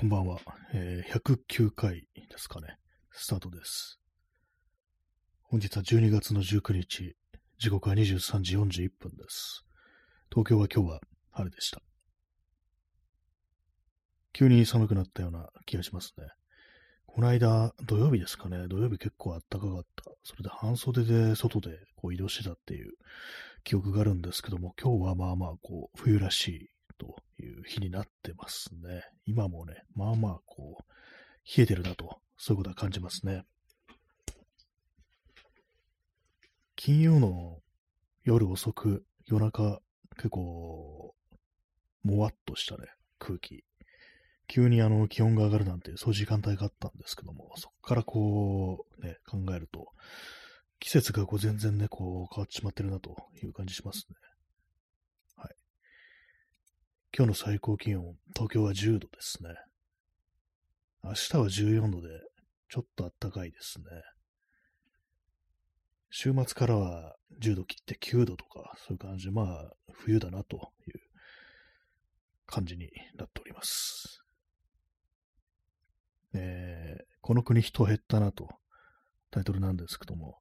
こんばんは、えー。109回ですかね。スタートです。本日は12月の19日、時刻は23時41分です。東京は今日は晴れでした。急に寒くなったような気がしますね。この間、土曜日ですかね。土曜日結構暖かかった。それで半袖で外でこう移動してたっていう記憶があるんですけども、今日はまあまあこう冬らしいという日になってますね。今もね、まあまあこう、冷えてるなと、そういうことは感じますね。金曜の夜遅く、夜中、結構、もわっとしたね、空気。急にあの気温が上がるなんて、そういう時間帯があったんですけども、そこからこう、ね、考えると、季節がこう全然ね、こう変わってしまってるなという感じしますね。今日の最高気温、東京は10度ですね。明日は14度で、ちょっと暖かいですね。週末からは10度切って9度とか、そういう感じで、まあ、冬だなという感じになっております。えー、この国人減ったなと、タイトルなんですけども、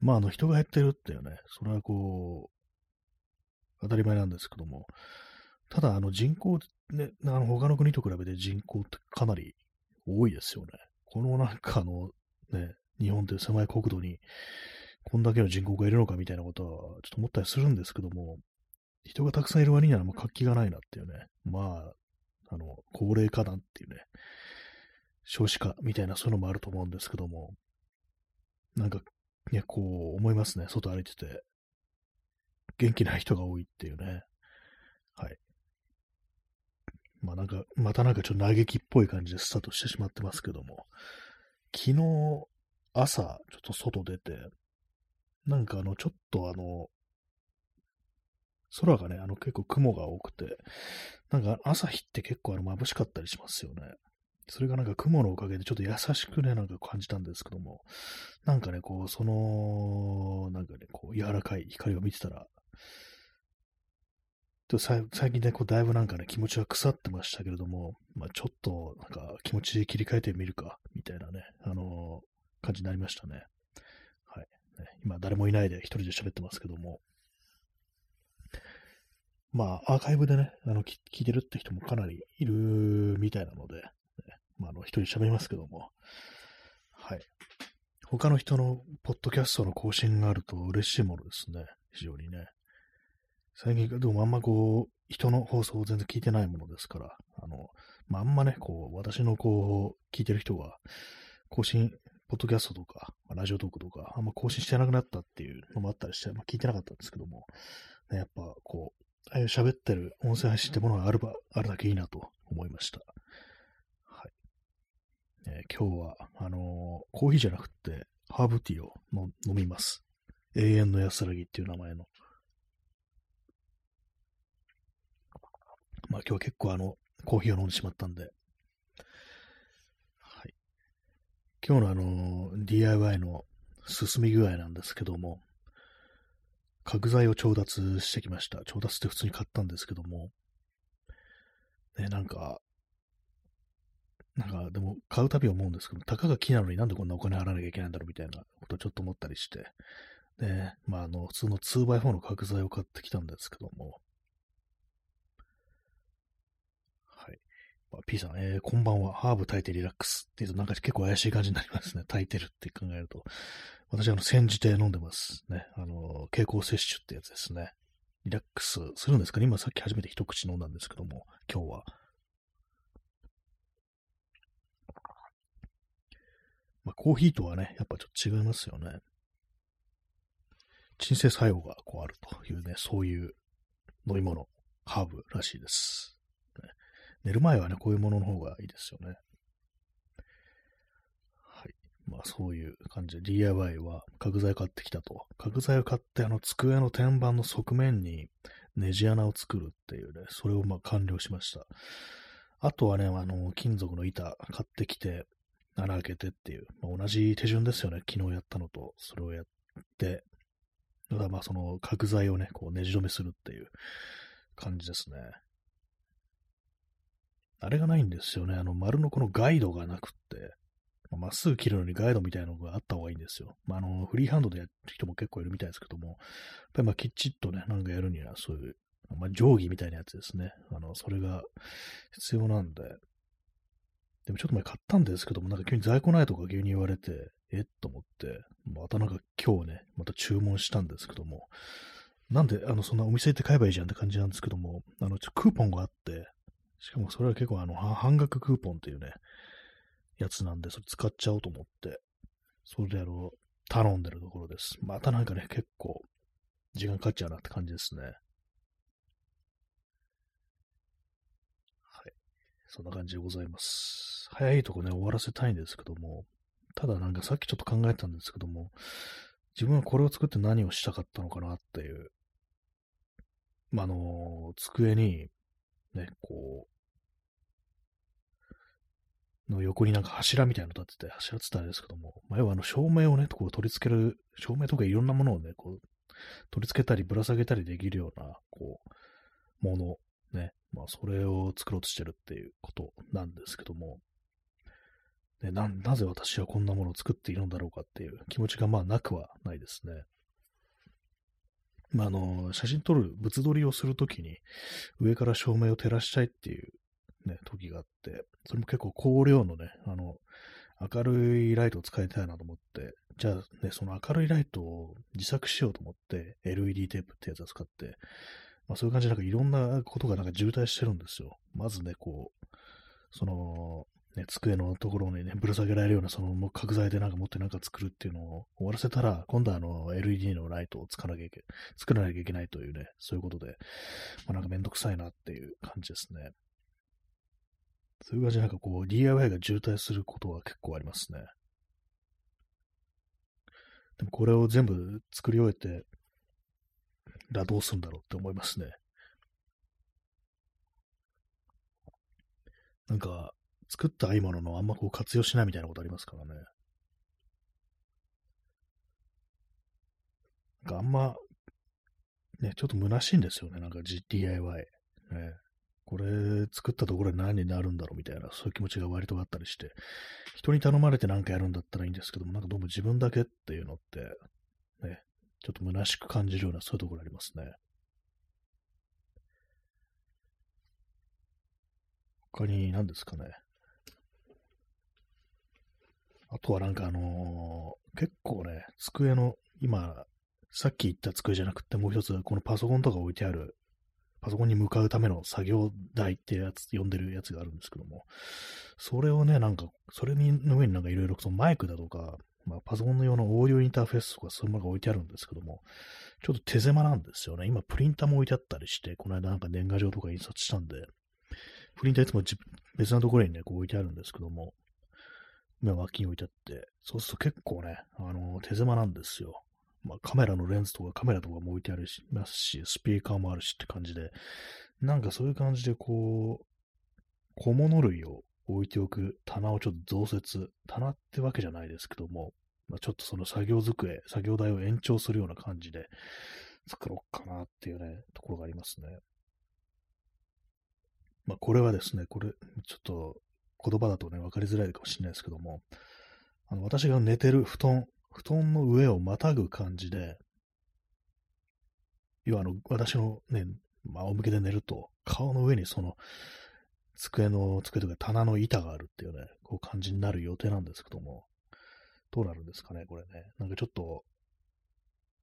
まあ、あの、人が減ってるっていうね、それはこう、当たり前なんですけども、ただ、あの人口、ね、あの他の国と比べて人口ってかなり多いですよね。このなんかあの、ね、日本という狭い国土に、こんだけの人口がいるのかみたいなことは、ちょっと思ったりするんですけども、人がたくさんいる割にはもう活気がないなっていうね。まあ、あの、高齢化なんていうね、少子化みたいなそういうのもあると思うんですけども、なんか、ね、こう思いますね。外歩いてて。元気な人が多いっていうね。はい。まあなんか、またなんかちょっと嘆きっぽい感じでスタートしてしまってますけども、昨日朝ちょっと外出て、なんかあの、ちょっとあの、空がね、あの結構雲が多くて、なんか朝日って結構あの眩しかったりしますよね。それがなんか雲のおかげでちょっと優しくね、なんか感じたんですけども、なんかね、こう、その、なんかね、こう、柔らかい光を見てたら、最近ね、こうだいぶなんかね、気持ちは腐ってましたけれども、まあ、ちょっとなんか気持ち切り替えてみるか、みたいなね、あのー、感じになりましたね。はい。ね、今誰もいないで一人で喋ってますけども、まあ、アーカイブでね、あの聞いてるって人もかなりいるみたいなので、ね、まあ、あの、一人喋りますけども、はい。他の人のポッドキャストの更新があると嬉しいものですね。非常にね。最近、でもあんまこう、人の放送を全然聞いてないものですから、あの、まあ、あんまね、こう、私のこう、聞いてる人が、更新、ポッドキャストとか、まあ、ラジオトークとか、あんま更新してなくなったっていうのもあったりして、まあ、聞いてなかったんですけども、ね、やっぱこう、喋ってる音声配信ってものがあるば、あるだけいいなと思いました。はい。えー、今日は、あのー、コーヒーじゃなくて、ハーブティーを飲みます。永遠の安らぎっていう名前の。まあ今日結構あの、コーヒーを飲んでしまったんで、はい。今日のあの、DIY の進み具合なんですけども、家具材を調達してきました。調達って普通に買ったんですけども、ね、なんか、なんか、でも、買うたび思うんですけど、たかが木なのになんでこんなお金払わなきゃいけないんだろうみたいなことをちょっと思ったりして、で、まあ、あの、普通の 2x4 の家具材を買ってきたんですけども、P さん、えー、こんばんは。ハーブ炊いてリラックスって言うとなんか結構怪しい感じになりますね。炊いてるって考えると。私、あの、煎じて飲んでますね。あの、蛍光摂取ってやつですね。リラックスするんですかね今さっき初めて一口飲んだんですけども、今日は。まあ、コーヒーとはね、やっぱちょっと違いますよね。鎮静作用がこうあるというね、そういう飲み物、ハーブらしいです。寝る前はね、こういうものの方がいいですよね。はい。まあそういう感じで DIY は家具材買ってきたと。家具材を買ってあの机の天板の側面にネジ穴を作るっていうね、それをまあ完了しました。あとはね、あの、金属の板買ってきて、穴開けてっていう、まあ、同じ手順ですよね。昨日やったのと、それをやって、ただまあその家具材をね、こうねじ止めするっていう感じですね。あれがないんですよね。あの、丸のこのガイドがなくって、まっすぐ切るのにガイドみたいなのがあった方がいいんですよ。まあ、あの、フリーハンドでやる人も結構いるみたいですけども、やっぱりまあ、きちりとね、なんかやるには、そういう、まあ、定規みたいなやつですね。あの、それが必要なんで、でもちょっと前買ったんですけども、なんか急に在庫ないとか急に言われて、えと思って、またなんか今日ね、また注文したんですけども、なんで、あの、そんなお店行って買えばいいじゃんって感じなんですけども、あの、ちょクーポンがあって、しかもそれは結構あの、半額クーポンっていうね、やつなんで、それ使っちゃおうと思って、それであの、頼んでるところです。またなんかね、結構、時間かかっちゃうなって感じですね。はい。そんな感じでございます。早いとこね、終わらせたいんですけども、ただなんかさっきちょっと考えたんですけども、自分はこれを作って何をしたかったのかなっていう、まあ、あの、机に、ね、こう、の横になんか柱みたいなの立ってて、柱って言ったらあれですけども、ま、要はあの照明をね、こう取り付ける、照明とかいろんなものをね、こう、取り付けたりぶら下げたりできるような、こう、もの、ね、まあ、それを作ろうとしてるっていうことなんですけども、ね、な、なぜ私はこんなものを作っているんだろうかっていう気持ちがまあなくはないですね。まあ、あの、写真撮る、物撮りをするときに上から照明を照らしたいっていうね、時があって、それも結構光量のね、あの、明るいライトを使いたいなと思って、じゃあね、その明るいライトを自作しようと思って、LED テープってやつを使って、まあそういう感じでなんかいろんなことがなんか渋滞してるんですよ。まずね、こう、その、ね、机のところにね、ぶら下げられるような、その、角材でなんか持ってなんか作るっていうのを終わらせたら、今度はあの、LED のライトを作らなきゃいけ、作らなきゃいけないというね、そういうことで、まあなんかめんどくさいなっていう感じですね。そういう感じでなんかこう、DIY が渋滞することは結構ありますね。でもこれを全部作り終えて、らどうするんだろうって思いますね。なんか、作ったいいもののあんまこう活用しないみたいなことありますからね。なんかあんま、ね、ちょっと虚しいんですよね、なんか DIY。ね、これ作ったところで何になるんだろうみたいな、そういう気持ちが割とあったりして、人に頼まれて何かやるんだったらいいんですけども、なんかどうも自分だけっていうのって、ね、ちょっと虚しく感じるようなそういうところありますね。他に何ですかね。あとはなんかあのー、結構ね、机の、今、さっき言った机じゃなくて、もう一つ、このパソコンとか置いてある、パソコンに向かうための作業台ってやつ、呼んでるやつがあるんですけども、それをね、なんか、それの上になんかいろいろマイクだとか、まあ、パソコンの用のオーディオインターフェースとかそういうものが置いてあるんですけども、ちょっと手狭なんですよね。今、プリンターも置いてあったりして、この間なんか年賀状とか印刷したんで、プリンターいつも別なところにね、こう置いてあるんですけども、今脇に置いてあって、そうすると結構ね、あの、手狭なんですよ。まあ、カメラのレンズとかカメラとかも置いてあるし、ますし、スピーカーもあるしって感じで、なんかそういう感じでこう、小物類を置いておく棚をちょっと増設、棚ってわけじゃないですけども、まあ、ちょっとその作業机、作業台を延長するような感じで作ろうかなっていうね、ところがありますね。まあ、これはですね、これ、ちょっと言葉だとね、わかりづらいかもしれないですけども、あの私が寝てる布団、布団の上をまたぐ感じで、要はあの、私のね、仰向けで寝ると、顔の上にその、机の、机とか棚の板があるっていうね、こう感じになる予定なんですけども、どうなるんですかね、これね。なんかちょっと、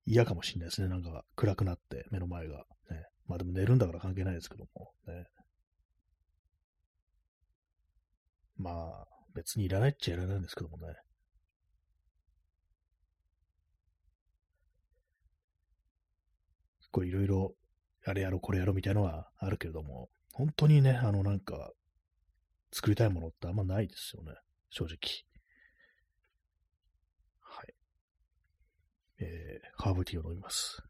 嫌かもしれないですね。なんか暗くなって、目の前が。ね。まあでも寝るんだから関係ないですけども、ね。まあ、別にいらないっちゃいらないんですけどもね。こういろいろ、あれやろ、これやろみたいなのはあるけれども、本当にね、あのなんか、作りたいものってあんまないですよね。正直。はい。えー、ハーブティーを飲みます。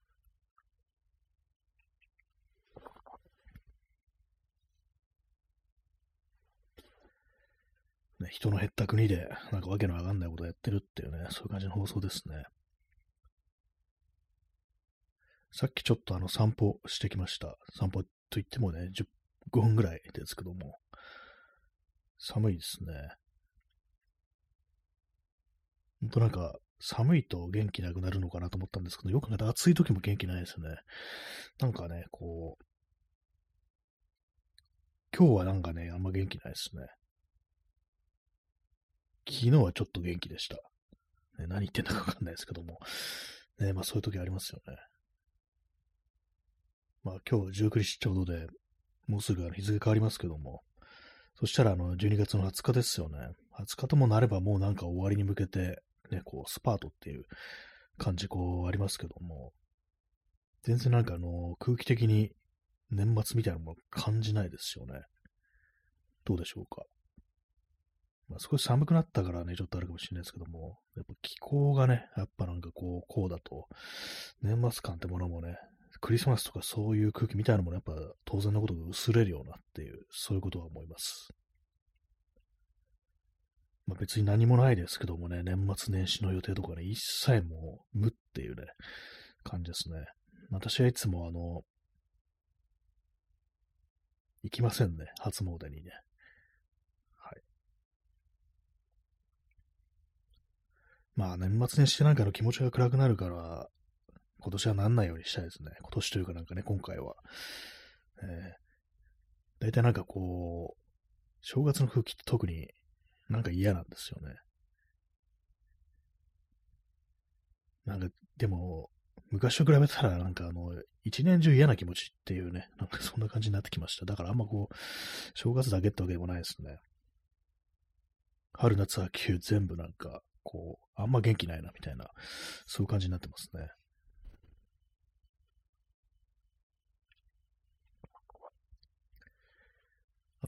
ね、人の減った国で、なんかわけのわかんないことをやってるっていうね、そういう感じの放送ですね。さっきちょっとあの散歩してきました。散歩と言ってもね、15分ぐらいですけども、寒いですね。ほんとなんか、寒いと元気なくなるのかなと思ったんですけど、よく考えたら暑い時も元気ないですね。なんかね、こう、今日はなんかね、あんま元気ないですね。昨日はちょっと元気でした。ね、何言ってんだかわかんないですけども。ね、まあそういう時ありますよね。まあ今日19日ちょうどで、もうすぐ日付変わりますけども、そしたらあの12月の20日ですよね。20日ともなればもうなんか終わりに向けて、ね、こうスパートっていう感じこうありますけども、全然なんかあの空気的に年末みたいなもの感じないですよね。どうでしょうか。まあ、少し寒くなったからね、ちょっとあるかもしれないですけども、やっぱ気候がね、やっぱなんかこう、こうだと、年末感ってものもね、クリスマスとかそういう空気みたいなのものやっぱ当然のことが薄れるようなっていう、そういうことは思います。まあ、別に何もないですけどもね、年末年始の予定とかね、一切もう無っていうね、感じですね。私はいつもあの、行きませんね、初詣にね。まあ年末年始なんかの気持ちが暗くなるから、今年はなんないようにしたいですね。今年というかなんかね、今回は。えー、大体なんかこう、正月の空気って特になんか嫌なんですよね。なんか、でも、昔と比べたらなんかあの、一年中嫌な気持ちっていうね、なんかそんな感じになってきました。だからあんまこう、正月だけってわけでもないですね。春夏秋冬全部なんか、こう、あんま元気ないな、みたいな、そういう感じになってますね。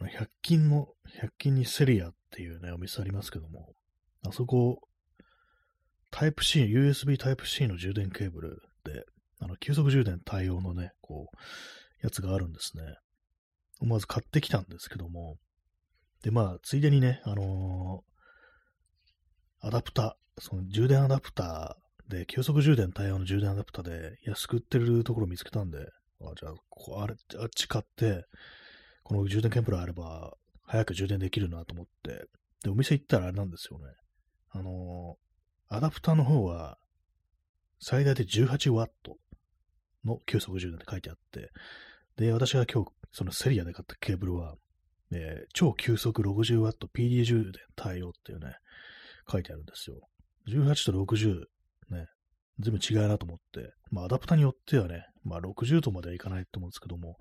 の、100均の、100均にセリアっていうね、お店ありますけども、あそこ、タイプ C、USB タイプ C の充電ケーブルで、あの、急速充電対応のね、こう、やつがあるんですね。思わず買ってきたんですけども、で、まあ、ついでにね、あのアダプタ、その充電アダプターで、急速充電対応の充電アダプターで安く売ってるところ見つけたんで、あじゃあ、こあれ、あっち買って、この充電ケンプラあれば、早く充電できるなと思って、で、お店行ったらあれなんですよね。あのー、アダプターの方は、最大で 18W の急速充電って書いてあって、で、私が今日、そのセリアで買ったケーブルは、えー、超急速 60W PD 充電対応っていうね、書いてあるんですよ。18と60、全然違うなと思って、まあアダプタによってはね、まあ60度まではいかないと思うんですけども、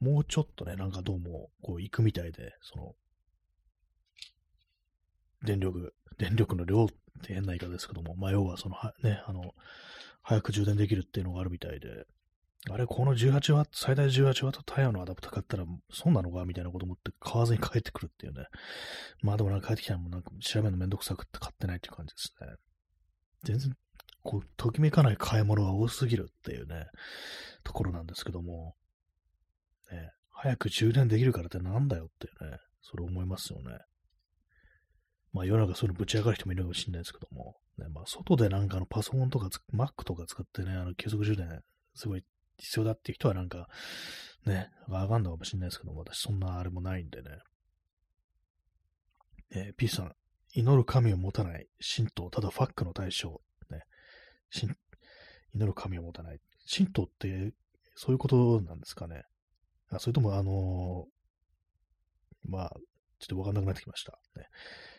もうちょっとね、なんかどうも、こう行くみたいで、その、電力、電力の量って変な言い方ですけども、まあ要はその、ね、あの、早く充電できるっていうのがあるみたいで、あれ、この 18W、最大 18W タイヤのアダプター買ったら、そうなのかみたいなこと思って買わずに帰ってくるっていうね。まあでもなんか帰ってきたらもうなんか調べるのめんどくさくって買ってないっていう感じですね。全然、こう、ときめかない買い物が多すぎるっていうね、ところなんですけども、ね、早く充電できるからってなんだよっていうね、それ思いますよね。まあ世の中そういうのぶち上がる人もいるかもしれないですけども、ね、まあ外でなんかのパソコンとか、Mac とか使ってね、あの、継続充電すごい必要だっていう人はなんか、ね、わかんないかもしれないですけども、私そんなあれもないんでね。えー、P さん、祈る神を持たない、神道、ただファックの対象。祈る神を持たない。神道って、そういうことなんですかね。あそれとも、あのー、まあ、ちょっとわかんなくなってきました。ね、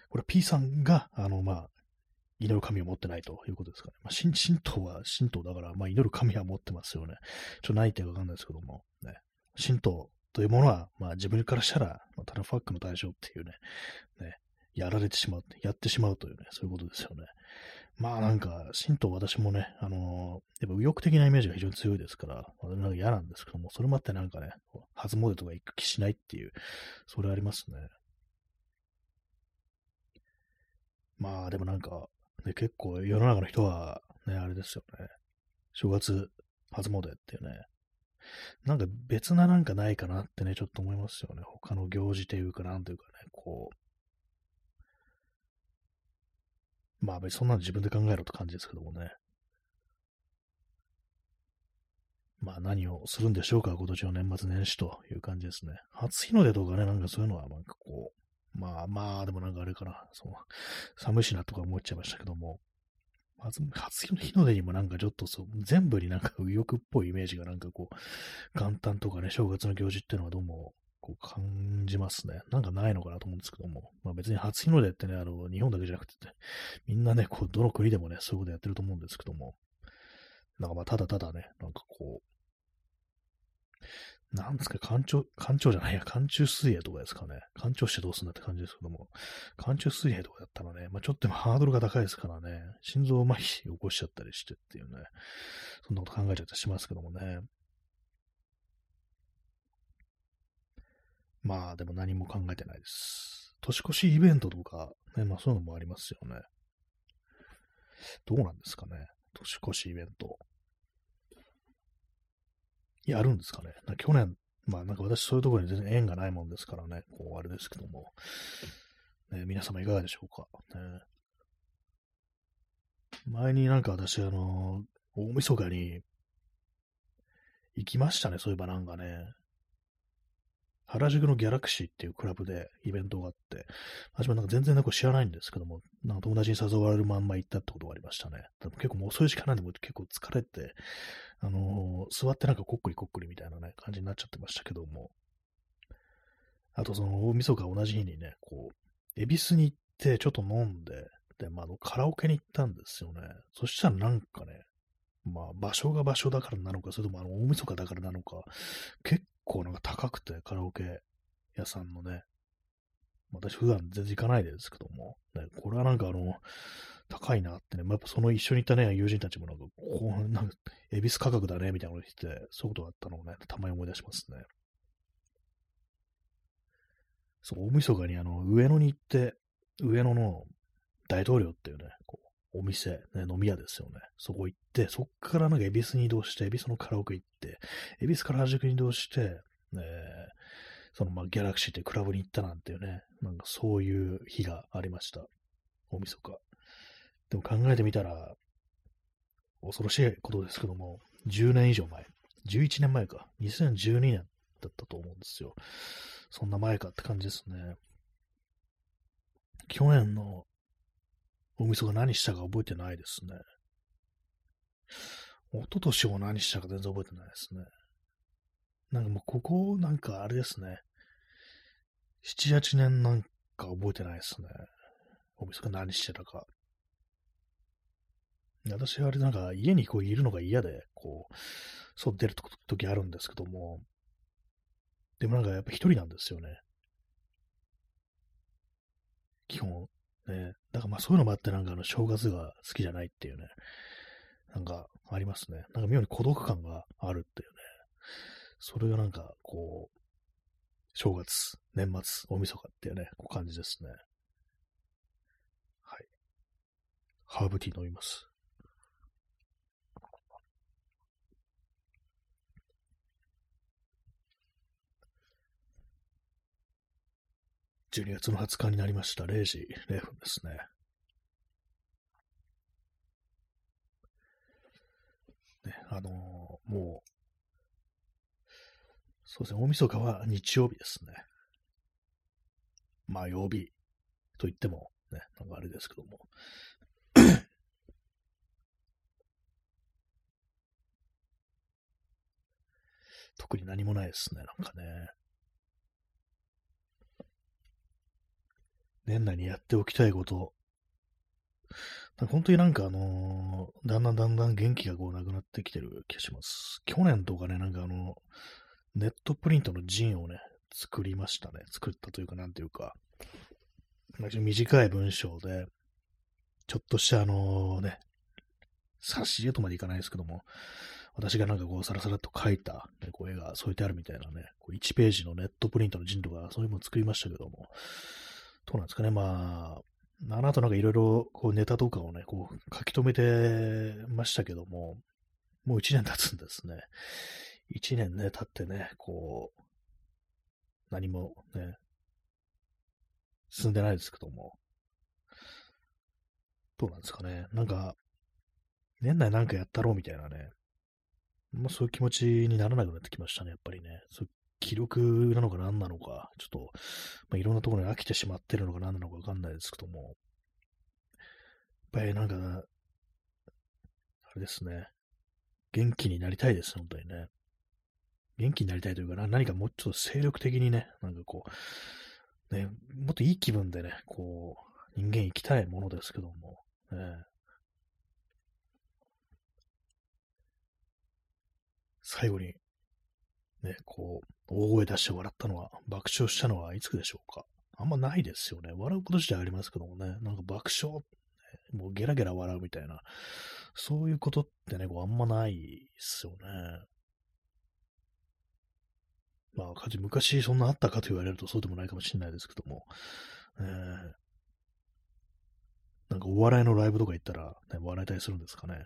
これ P さんが、あの、まあ、祈る神を持ってないということですかね。まあ、神道は神道だから、まあ、祈る神は持ってますよね。ちょっとないってわかんないですけども、ね。神道というものは、まあ、自分からしたら、まあ、ただファックの対象っていうね、ね、やられてしまう、やってしまうというね、そういうことですよね。まあなんか、神道私もね、あのー、やっぱ右翼的なイメージが非常に強いですから、なんか嫌なんですけども、それもあってなんかね、初詣とか行く気しないっていう、それありますね。まあでもなんか、ね、結構世の中の人は、ね、あれですよね。正月、初詣っていうね。なんか別ななんかないかなってね、ちょっと思いますよね。他の行事というか、なんというかね、こう。まあ別にそんなの自分で考えろって感じですけどもね。まあ何をするんでしょうか、今年の年末年始という感じですね。初日の出とかね、なんかそういうのはなんかこう、まあまあ、でもなんかあれかな、その、寒いしなとか思っちゃいましたけども、まず、初日の出にもなんかちょっとそう、全部になんか右翼っぽいイメージがなんかこう、元旦とかね、正月の行事っていうのはどうも、こう感じますね。なんかないのかなと思うんですけども。まあ別に初日の出ってね、あの、日本だけじゃなくて、みんなね、こう、どの国でもね、そういうことやってると思うんですけども。なんかまあ、ただただね、なんかこう、なんですか、干潮、干潮じゃないや、寒中水泳とかですかね。干潮してどうすんだって感じですけども、寒中水泳とかやったらね、まあちょっとハードルが高いですからね、心臓麻痺起こしちゃったりしてっていうね、そんなこと考えちゃったりしますけどもね。まあでも何も考えてないです。年越しイベントとか、ね、まあそういうのもありますよね。どうなんですかね。年越しイベント。やるんですかね。去年、まあなんか私そういうところに全然縁がないもんですからね、こうあれですけども、ね、皆様いかがでしょうか。ね、前になんか私、あの、大晦日に行きましたね、そういえばなんかね。原宿のギャラクシーっていうクラブでイベントがあって、私もなんか全然なんか知らないんですけども、なんか友達に誘われるまんま行ったってことがありましたね。結構もう遅い時間なんでも結構疲れて、あのー、座ってなんかこっくりこっくりみたいなね、感じになっちゃってましたけども。あとその大晦日同じ日にね、こう、恵比寿に行ってちょっと飲んで、で、まあ、カラオケに行ったんですよね。そしたらなんかね、まあ、場所が場所だからなのか、それともあの、大晦日だからなのか、結構なんか高くて、カラオケ屋さんのね。私普段全然行かないですけども、ね、これはなんかあの、高いなってね、まあ、やっぱその一緒に行ったね、友人たちもなんか、こう、なんか、恵比寿価格だね、みたいなこと言って、そういうことがあったのをね、たまに思い出しますね。そう、大晦日にあの、上野に行って、上野の大統領っていうね、こう、お店、ね、飲み屋ですよね。そこ行って、そっからなんか恵比寿に移動して、恵比寿のカラオケ行って、恵比寿から原宿に移動して、えー、そのまあギャラクシーってクラブに行ったなんていうね、なんかそういう日がありました。大晦日。でも考えてみたら、恐ろしいことですけども、10年以上前、11年前か、2012年だったと思うんですよ。そんな前かって感じですね。去年の大晦日何したか覚えてないですね。一昨年も何したか全然覚えてないですね。なんかもうここ、なんかあれですね。7、8年なんか覚えてないですね。お店が何してたか。私はあれなんか家にこういるのが嫌で、こう、外出る時あるんですけども、でもなんかやっぱ一人なんですよね。基本。ね。だからまあそういうのもあってなんかあの正月が好きじゃないっていうね。なんかありますね。なんか妙に孤独感があるっていうね。それがなんかこう、正月、年末、大晦日っていうね、こう感じですね。はい。ハーブティー飲みます。12月の20日になりました。0時0分ですね。ね、あのー、もう、そうですね、大晦日は日曜日ですね。まあ、曜日と言っても、ね、なんかあれですけども。特に何もないですね、なんかね。年内にやっておきたいこと。本当になんかあのー、だんだんだんだん元気がこうなくなってきてる気がします。去年とかね、なんかあの、ネットプリントのジンをね、作りましたね。作ったというか、なんていうか、短い文章で、ちょっとしたあのね、挿し絵とまでいかないですけども、私がなんかこう、サラサラと書いた、ね、こう絵が添えてあるみたいなね、こう1ページのネットプリントのジンとか、そういうもの作りましたけども、どうなんですかね、まあ、あの後なんかいろいろこうネタとかをね、こう書き留めてましたけども、もう1年経つんですね。1年ね、経ってね、こう、何もね、進んでないですけども、どうなんですかね。なんか、年内なんかやったろうみたいなね、まあそういう気持ちにならなくなってきましたね、やっぱりね。そう記録なのか何なのか、ちょっと、まあ、いろんなところに飽きてしまってるのか何なのかわかんないですけども、やっぱりなんか、あれですね、元気になりたいです、本当にね。元気になりたいというかな、何かもうちょっと精力的にね、なんかこう、ね、もっといい気分でね、こう、人間生きたいものですけども、ね、最後に、ね、こう、大声出して笑ったのは、爆笑したのはいつでしょうか？あんまないですよね。笑うこと自体ありますけどもね、なんか爆笑、もうゲラゲラ笑うみたいな、そういうことってね、こうあんまないですよね。まあ、昔そんなあったかと言われるとそうでもないかもしれないですけども、えー、なんかお笑いのライブとか行ったら、ね、笑いたりするんですかね。まあ、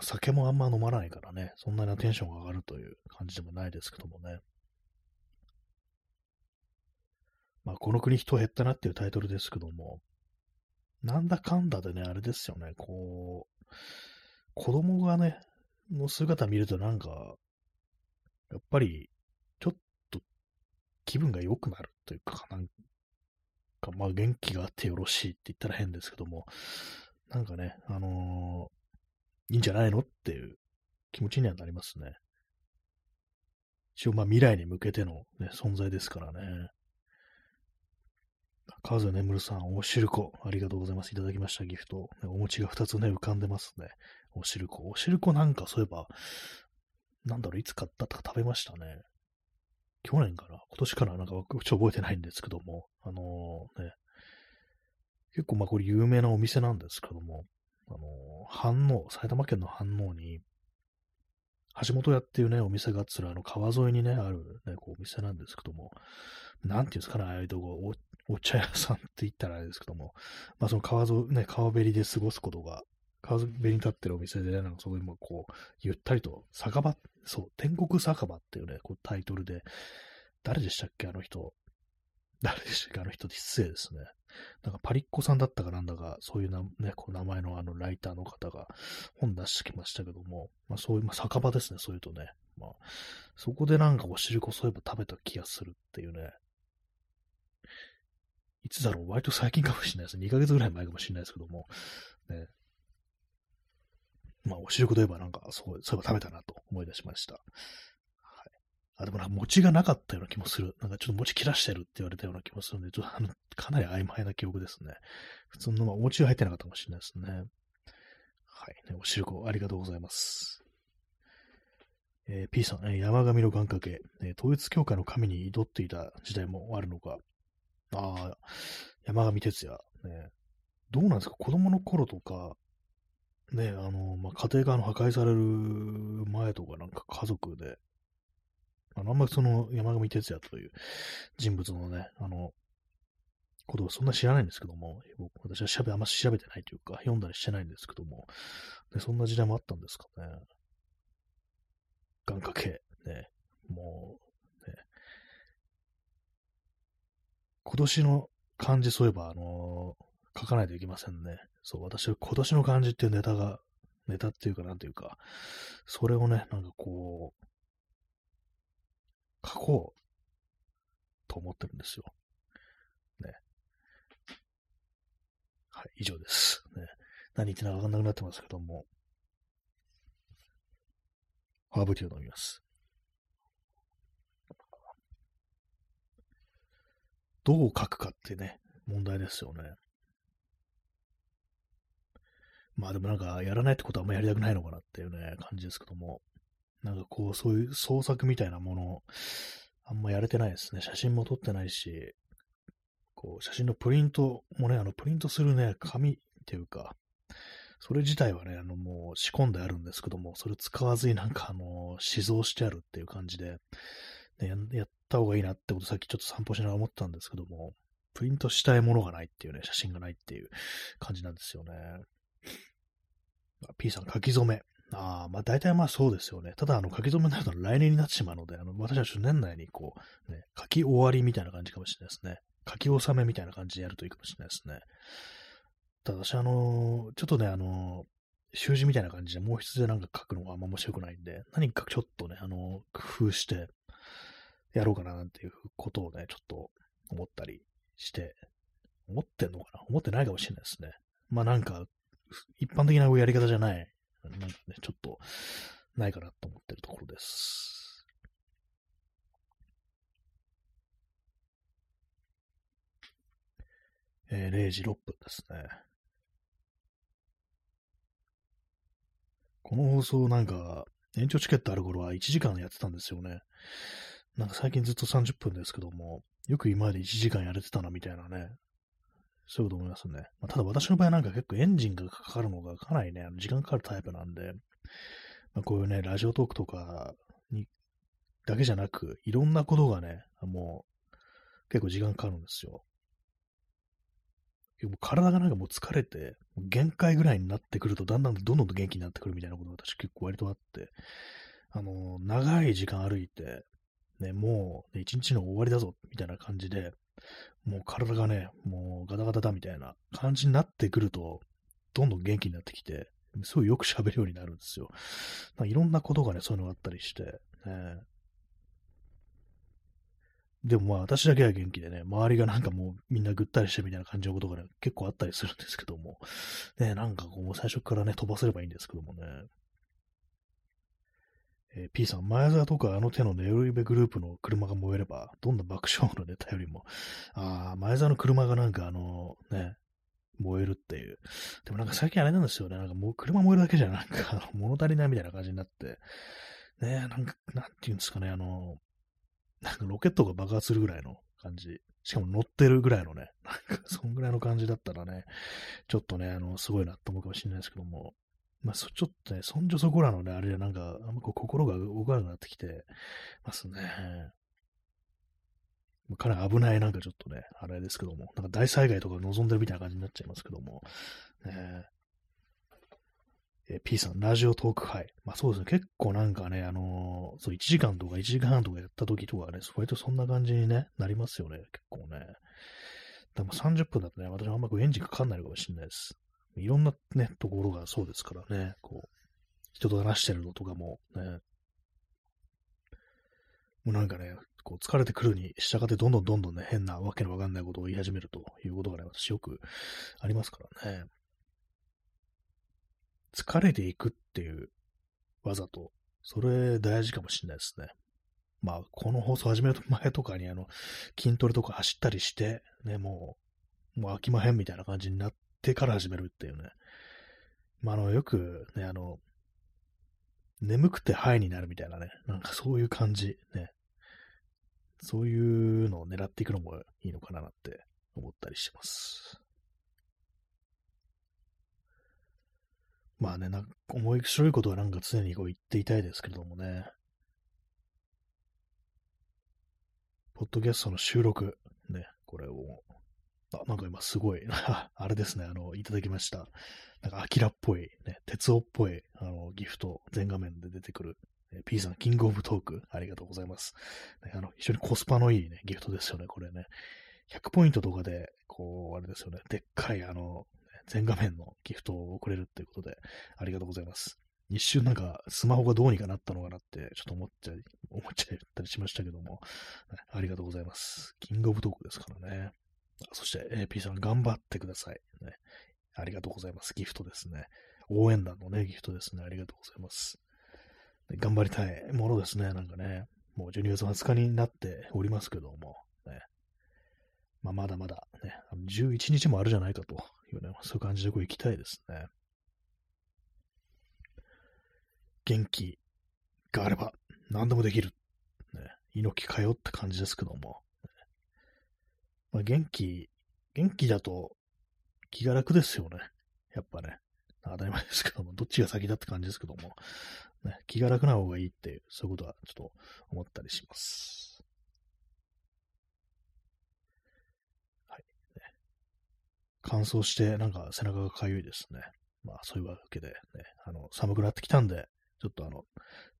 酒もあんま飲まないからね、そんなにテンションが上がるという感じでもないですけどもね。まあ、この国人減ったなっていうタイトルですけども、なんだかんだでね、あれですよね、こう、子供がね、の姿見るとなんか、やっぱり、ちょっと気分が良くなるというか、なんか、まあ元気があってよろしいって言ったら変ですけども、なんかね、あのー、いいんじゃないの？っていう気持ちにはなりますね。一応まあ未来に向けての、ね、存在ですからね。川添眠さん、おしるこ、ありがとうございます。いただきました、ギフト。お餅が2つね、浮かんでますね。おしるこ。おしるこなんかそういえば、なんだろう、いつ買ったとか食べましたね。去年かな？今年かな？なんか、ちょ覚えてないんですけども、あのー、ね、結構まあこれ有名なお店なんですけども、あの、反応、埼玉県の反応に、橋本屋っていうね、お店があってあの川沿いにね、あるね、こうお店なんですけども、なんていうんですかね、ああいうとこ、お茶屋さんって言ったらあれですけども、まあその川沿い、ね、川べりで過ごすことが、川べりに立ってるお店で、ね、なんかそこにもこう、ゆったりと、酒場、そう、天国酒場っていうね、こうタイトルで、誰でしたっけ、あの人。誰でしたっけ、あの人失礼ですね。なんかパリッコさんだったかなんだか、そういうな、ね、こう名前のあのライターの方が本出してきましたけども、まあそういう、まあ酒場ですね、そういうとね。まあ、そこでなんかお汁粉そういえば食べた気がするっていうね。いつだろう割と最近かもしれないです。2ヶ月ぐらい前かもしれないですけども、ね。まあ、お汁粉といえばなんか、そう、そういえば食べたなと思い出しました。あ、でもな餅がなかったような気もする。なんかちょっと餅切らしてるって言われたような気もするんで、ちょっとあの、かなり曖昧な記憶ですね。普通の、まあ、お餅が入ってなかったかもしれないですね。はい。ね、お汁粉ありがとうございます。えー、P さん、え、山上の願掛け、えー、統一教会の神に挑っていた時代もあるのか、ああ、山上哲也。ね。どうなんですか？子供の頃とか、ね、あの、まあ、家庭があの破壊される前とかなんか家族で、あの、あんまりその山上哲也という人物のね、あの、ことをそんな知らないんですけども、僕私は調べ、あんま調べてないというか、読んだりしてないんですけども、ね、そんな時代もあったんですかね。願掛け、ね、もう、ね今年の漢字、そういえば、あのー、書かないといけませんね。そう、私は今年の漢字っていうネタが、ネタっていうか、なんていうか、それをね、なんかこう、書こうと思ってるんですよ。ね。はい、以上です。ね。何言ってんのかわかんなくなってますけども。ハーブティーを飲みます。どう書くかってね、問題ですよね。まあでもなんか、やらないってことはあんまやりたくないのかなっていうね、感じですけども。なんかこう、そういう創作みたいなもの、あんまやれてないですね。写真も撮ってないし、こう、写真のプリントもね、あの、プリントするね、紙っていうか、それ自体はね、あの、もう仕込んであるんですけども、それ使わずになんかあの、試蔵してあるっていう感じで、ね、やった方がいいなってことさっきちょっと散歩しながら思ったんですけども、プリントしたいものがないっていうね、写真がないっていう感じなんですよね。P さん、書き初め。ああ、まあ大体まあそうですよね。ただ、あの、書き初めになると来年になってしまうので、あの、私は年内にこう、ね、書き終わりみたいな感じかもしれないですね。書き納めみたいな感じでやるといいかもしれないですね。ただ私、あのちょっとね、あの習字みたいな感じで、毛筆でなんか書くのがあんま面白くないんで、何かちょっとね、あの、工夫してやろうかななんていうことをね、ちょっと思ったりして、思ってんのかな？思ってないかもしれないですね。まあなんか、一般的なやり方じゃない、なんかね、ちょっと、ないかなと思ってるところです。えー、0時6分ですね。この放送なんか、延長チケットある頃は1時間やってたんですよね。なんか最近ずっと30分ですけども、よく今まで1時間やれてたなみたいなね、そういうこと思いますね。まあ、ただ私の場合なんか結構エンジンがかかるのがかなりね、時間かかるタイプなんで、まあ、こういうね、ラジオトークとかに、だけじゃなく、いろんなことがね、もう、結構時間かかるんですよ。体がなんかもう疲れて、限界ぐらいになってくると、だんだんどんどん元気になってくるみたいなことが私結構割とあって、あの、長い時間歩いて、ね、もう、ね、一日の終わりだぞ、みたいな感じで、もう体がね、もうガタガタだみたいな感じになってくると、どんどん元気になってきて、すごいよく喋るようになるんですよ。いろんなことがね、そういうのがあったりして、ね、でもまあ私だけは元気でね、周りがなんかもうみんなぐったりしてみたいな感じのことがね、結構あったりするんですけども、ね、なんかこう最初からね、飛ばせればいいんですけどもね。えー、P さん、前澤とかあの手のネオリベグループの車が燃えれば、どんな爆笑のネタよりも、ああ、前澤の車がなんかあの、ね、燃えるっていう。でもなんか最近あれなんですよね。なんかもう車燃えるだけじゃなんか物足りないみたいな感じになって、ねなんか、なんていうんですかね、あの、なんかロケットが爆発するぐらいの感じ。しかも乗ってるぐらいのね、なんかそんぐらいの感じだったらね、ちょっとね、あの、すごいなと思うかもしれないですけども、まあ、そちょっとね、そんじょそこらのね、あれでなんか、あんまこう心が動かなくなってきてますね。まかなり危ないなんかちょっとね、あれですけども、なんか大災害とか望んでるみたいな感じになっちゃいますけども、ねえー、P さん、ラジオトーク杯。まあそうですね、結構なんかね、あのー、そう、1時間とか1時間半とかやった時とかね、割とそんな感じに、ね、なりますよね、結構ね。でも30分だとね、私はあんまこうエンジンかかんないのかもしれないです。いろんなね、ところがそうですからね、こう、人と話してるのとかもね、もうなんかね、こう疲れてくるに従ってどんどんどんどんね、変なわけのわかんないことを言い始めるということがね、私よくありますからね。疲れていくっていう技と、それ大事かもしれないですね。まあ、この放送始める前とかに、あの、筋トレとか走ったりして、ね、もう、もう飽きまへんみたいな感じになってから始めるっていうね。まあ、あの、よくね、あの、眠くてハイになるみたいなね、なんかそういう感じ、ね。そういうのを狙っていくのもいいのかなって思ったりします。まあね、なんか面白いことはなんか常にこう言っていたいですけれどもね。ポッドキャストの収録、ね、これを、あ、なんか今すごい、あれですね、あの、いただきました。なんか、アキラっぽい、ね、鉄夫っぽい、あの、ギフト、全画面で出てくる、え P さん、キングオブトーク、ありがとうございます。ね、あの、非常にコスパのいいね、ギフトですよね、これね。100ポイントとかで、こう、あれですよね、でっかい、あの、全画面のギフトを送れるっていうことで、ありがとうございます。一瞬なんか、スマホがどうにかなったのかなって、ちょっと思っちゃい、思っちゃったりしましたけども、ありがとうございます。キングオブトークですからね。そして、AP さん頑張ってください。ね、ありがとうございます。ギフトですね。応援団のね、ギフトですね。ありがとうございます。頑張りたいものですね。なんかね、もう12月20日になっておりますけども、ね、まあ、まだまだね、11日もあるじゃないかというね、そういう感じでこう行きたいですね。元気があれば何でもできる。ね、猪木かよって感じですけども。まあ、元気、元気だと気が楽ですよね。やっぱね。当たり前ですけども、どっちが先だって感じですけども、ね、気が楽な方がいいっていう、そういうことはちょっと思ったりします。はい。ね、乾燥して、なんか背中がかゆいですね。まあ、そういうわけで、ね、あの、寒くなってきたんで、ちょっとあの、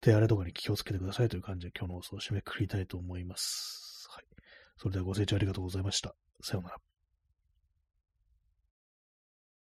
手荒れとかに気をつけてくださいという感じで今日の放送を締めくくりたいと思います。それではご清聴ありがとうございました。さようなら。